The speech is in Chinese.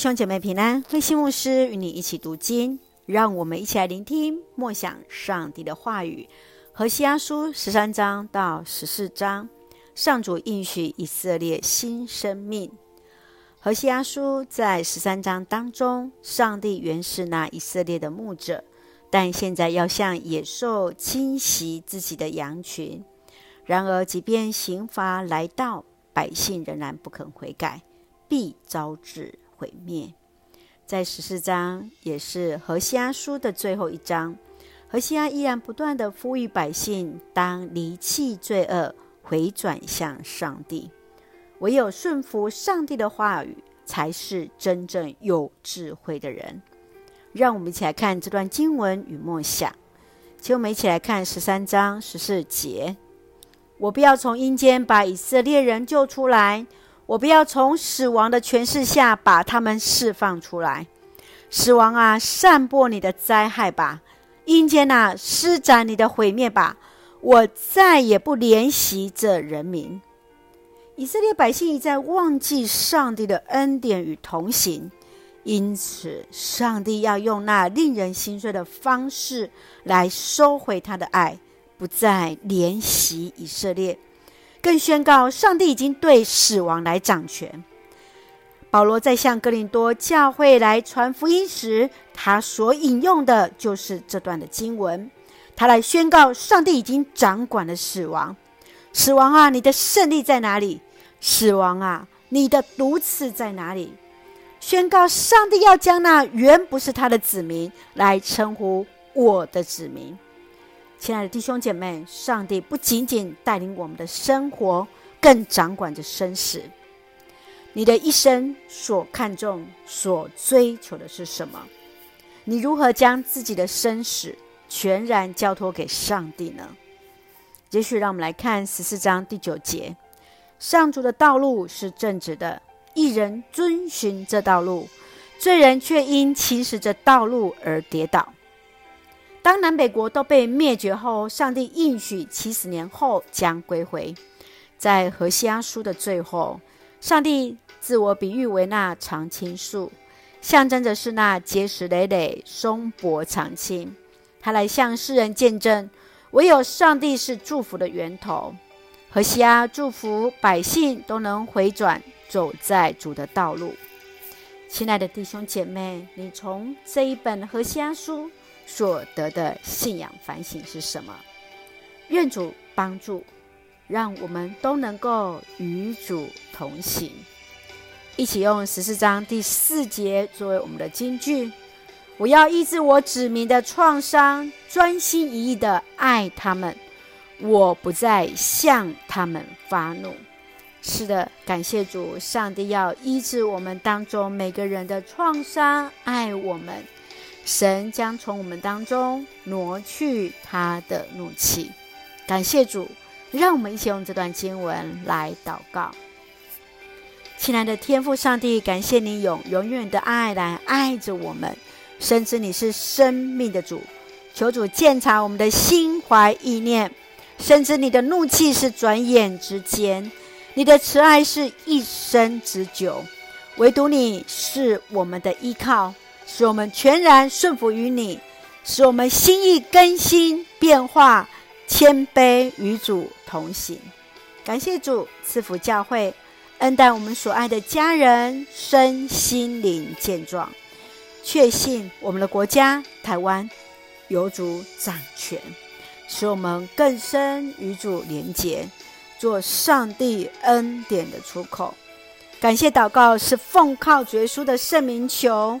兄姐妹平安，慧馨牧师与你一起读经，让我们一起来聆听默想上帝的话语。何西阿书十三章到十四章，上主应许以色列新生命。何西阿书在十三章当中，上帝原是那以色列的牧者，但现在要向野兽侵袭自己的羊群。然而，即便刑罚来到，百姓仍然不肯悔改，必招致毁灭，在十四章也是何西阿书的最后一章。何西阿依然不断地呼吁百姓，当离弃罪恶，回转向上帝。唯有顺服上帝的话语，才是真正有智慧的人。让我们一起来看这段经文与默想。请我们一起来看十三章十四节：我不要从阴间把以色列人救出来。我不要从死亡的权势下把他们释放出来，死亡啊，散播你的灾害吧；阴间啊，施展你的毁灭吧。我再也不怜惜这人民。以色列百姓一再忘记上帝的恩典与同行，因此上帝要用那令人心碎的方式来收回他的爱，不再怜惜以色列。更宣告，上帝已经对死亡来掌权。保罗在向哥林多教会来传福音时，他所引用的就是这段的经文。他来宣告，上帝已经掌管了死亡。死亡啊，你的胜利在哪里？死亡啊，你的毒刺在哪里？宣告，上帝要将那原不是他的子民来称呼我的子民。亲爱的弟兄姐妹，上帝不仅仅带领我们的生活，更掌管着生死。你的一生所看重、所追求的是什么？你如何将自己的生死全然交托给上帝呢？接续，让我们来看十四章第九节：上主的道路是正直的，义人遵循这道路，罪人却因侵蚀这道路而跌倒。当南北国都被灭绝后，上帝应许七十年后将归回。在何西阿书的最后，上帝自我比喻为那常青树，象征着是那结实累累、松柏长青。他来向世人见证，唯有上帝是祝福的源头。何西阿祝福百姓都能回转，走在主的道路。亲爱的弟兄姐妹，你从这一本何西阿书。所得的信仰反省是什么？愿主帮助，让我们都能够与主同行。一起用十四章第四节作为我们的金句：我要医治我子民的创伤，专心一意的爱他们，我不再向他们发怒。是的，感谢主，上帝要医治我们当中每个人的创伤，爱我们。神将从我们当中挪去他的怒气，感谢主，让我们一起用这段经文来祷告。亲爱的天父上帝，感谢你用永远的爱来爱着我们，深知你是生命的主，求主鉴察我们的心怀意念，深知你的怒气是转眼之间，你的慈爱是一生之久，唯独你是我们的依靠。使我们全然顺服于你，使我们心意更新变化，谦卑与主同行。感谢主赐福教会，恩待我们所爱的家人身心灵健壮，确信我们的国家台湾有主掌权，使我们更深与主连结，做上帝恩典的出口。感谢祷告是奉靠主耶稣的圣名求。